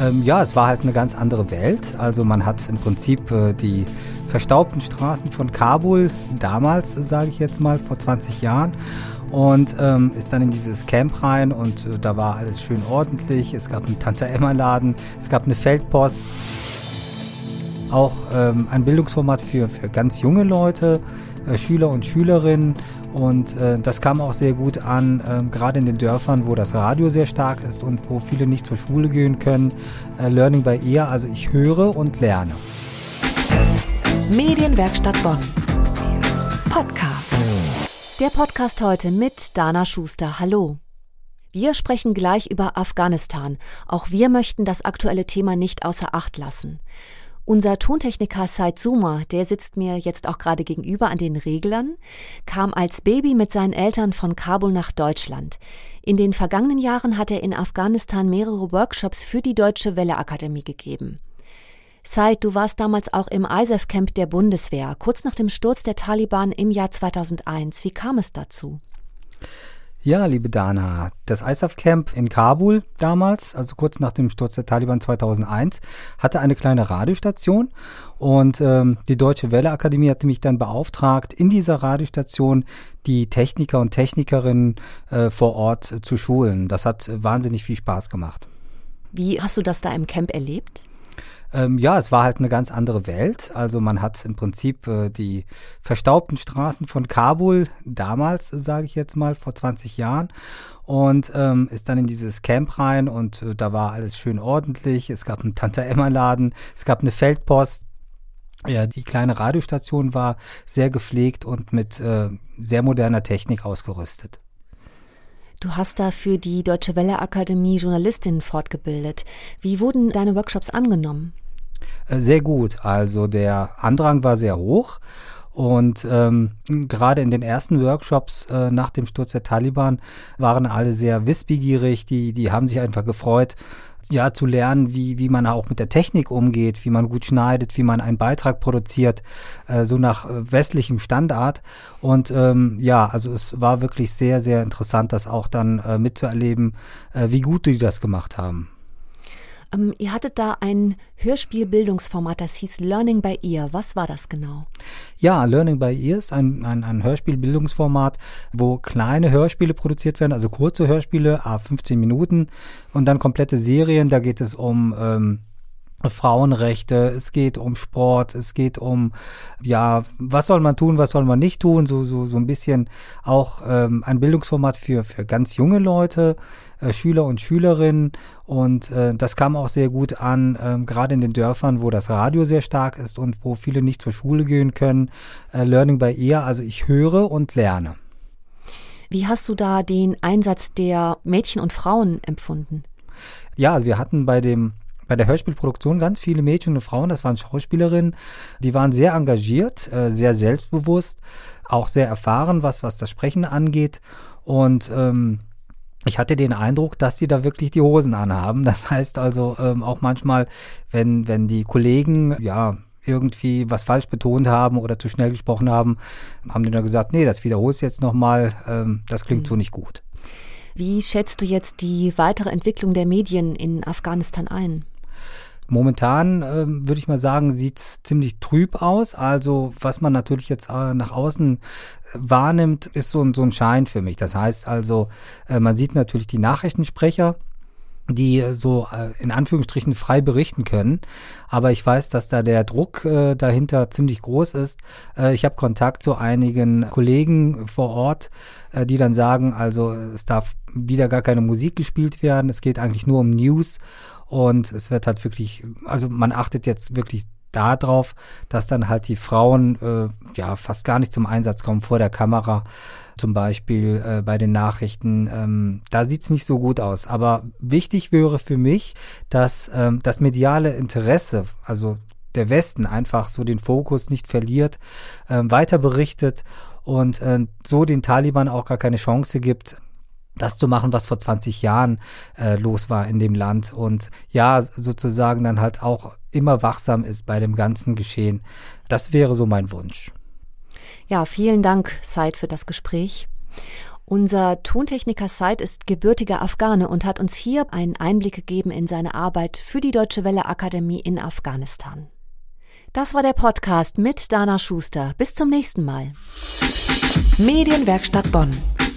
Ähm, ja, es war halt eine ganz andere Welt. Also man hat im Prinzip äh, die verstaubten Straßen von Kabul, damals sage ich jetzt mal, vor 20 Jahren, und ähm, ist dann in dieses Camp rein und äh, da war alles schön ordentlich. Es gab einen Tante-Emma-Laden, es gab eine Feldpost, auch ähm, ein Bildungsformat für, für ganz junge Leute, Schüler und Schülerinnen und äh, das kam auch sehr gut an, äh, gerade in den Dörfern, wo das Radio sehr stark ist und wo viele nicht zur Schule gehen können. Äh, Learning by Ear, also ich höre und lerne. Medienwerkstatt Bonn. Podcast. Der Podcast heute mit Dana Schuster. Hallo. Wir sprechen gleich über Afghanistan. Auch wir möchten das aktuelle Thema nicht außer Acht lassen. Unser Tontechniker Said Zuma, der sitzt mir jetzt auch gerade gegenüber an den Reglern, kam als Baby mit seinen Eltern von Kabul nach Deutschland. In den vergangenen Jahren hat er in Afghanistan mehrere Workshops für die Deutsche Welle Akademie gegeben. Said, du warst damals auch im ISAF-Camp der Bundeswehr, kurz nach dem Sturz der Taliban im Jahr 2001. Wie kam es dazu? Ja, liebe Dana, das ISAF-Camp in Kabul damals, also kurz nach dem Sturz der Taliban 2001, hatte eine kleine Radiostation und ähm, die Deutsche Welle Akademie hatte mich dann beauftragt, in dieser Radiostation die Techniker und Technikerinnen äh, vor Ort zu schulen. Das hat wahnsinnig viel Spaß gemacht. Wie hast du das da im Camp erlebt? Ähm, ja, es war halt eine ganz andere Welt. Also man hat im Prinzip äh, die verstaubten Straßen von Kabul, damals sage ich jetzt mal, vor 20 Jahren, und ähm, ist dann in dieses Camp rein und äh, da war alles schön ordentlich. Es gab einen Tante-Emma-Laden, es gab eine Feldpost. Ja, die kleine Radiostation war sehr gepflegt und mit äh, sehr moderner Technik ausgerüstet. Du hast da für die Deutsche Welle Akademie Journalistinnen fortgebildet. Wie wurden deine Workshops angenommen? Äh, sehr gut. Also der Andrang war sehr hoch. Und ähm, gerade in den ersten Workshops äh, nach dem Sturz der Taliban waren alle sehr wissbegierig, die, die haben sich einfach gefreut, ja, zu lernen, wie, wie man auch mit der Technik umgeht, wie man gut schneidet, wie man einen Beitrag produziert, äh, so nach äh, westlichem Standard. Und ähm, ja, also es war wirklich sehr, sehr interessant, das auch dann äh, mitzuerleben, äh, wie gut die das gemacht haben. Ähm, ihr hattet da ein Hörspielbildungsformat, das hieß Learning by Ear. Was war das genau? Ja, Learning by Ear ist ein, ein, ein Hörspielbildungsformat, wo kleine Hörspiele produziert werden, also kurze Hörspiele, a 15 Minuten und dann komplette Serien. Da geht es um ähm, Frauenrechte, es geht um Sport, es geht um, ja, was soll man tun, was soll man nicht tun, so, so, so ein bisschen auch ähm, ein Bildungsformat für, für ganz junge Leute, äh, Schüler und Schülerinnen und äh, das kam auch sehr gut an, ähm, gerade in den Dörfern, wo das Radio sehr stark ist und wo viele nicht zur Schule gehen können. Äh, Learning by Ear, also ich höre und lerne. Wie hast du da den Einsatz der Mädchen und Frauen empfunden? Ja, wir hatten bei dem bei der Hörspielproduktion ganz viele Mädchen und Frauen, das waren Schauspielerinnen, die waren sehr engagiert, äh, sehr selbstbewusst, auch sehr erfahren, was, was das Sprechen angeht. Und ähm, ich hatte den Eindruck, dass sie da wirklich die Hosen anhaben. Das heißt also ähm, auch manchmal, wenn, wenn die Kollegen, ja, irgendwie was falsch betont haben oder zu schnell gesprochen haben, haben die dann gesagt, nee, das wiederholst jetzt nochmal, ähm, das klingt mhm. so nicht gut. Wie schätzt du jetzt die weitere Entwicklung der Medien in Afghanistan ein? Momentan äh, würde ich mal sagen, sieht's ziemlich trüb aus. Also was man natürlich jetzt äh, nach außen äh, wahrnimmt, ist so ein, so ein Schein für mich. Das heißt also, äh, man sieht natürlich die Nachrichtensprecher, die äh, so äh, in Anführungsstrichen frei berichten können. Aber ich weiß, dass da der Druck äh, dahinter ziemlich groß ist. Äh, ich habe Kontakt zu einigen Kollegen vor Ort, äh, die dann sagen, also es darf wieder gar keine Musik gespielt werden. Es geht eigentlich nur um News und es wird halt wirklich, also man achtet jetzt wirklich darauf, dass dann halt die Frauen äh, ja fast gar nicht zum Einsatz kommen vor der Kamera. Zum Beispiel äh, bei den Nachrichten, ähm, da sieht's nicht so gut aus. Aber wichtig wäre für mich, dass ähm, das mediale Interesse, also der Westen einfach so den Fokus nicht verliert, äh, weiter berichtet und äh, so den Taliban auch gar keine Chance gibt, das zu machen, was vor 20 Jahren äh, los war in dem Land und ja, sozusagen dann halt auch immer wachsam ist bei dem ganzen Geschehen. Das wäre so mein Wunsch. Ja, vielen Dank, Said, für das Gespräch. Unser Tontechniker Said ist gebürtiger Afghane und hat uns hier einen Einblick gegeben in seine Arbeit für die Deutsche Welle Akademie in Afghanistan. Das war der Podcast mit Dana Schuster. Bis zum nächsten Mal. Medienwerkstatt Bonn.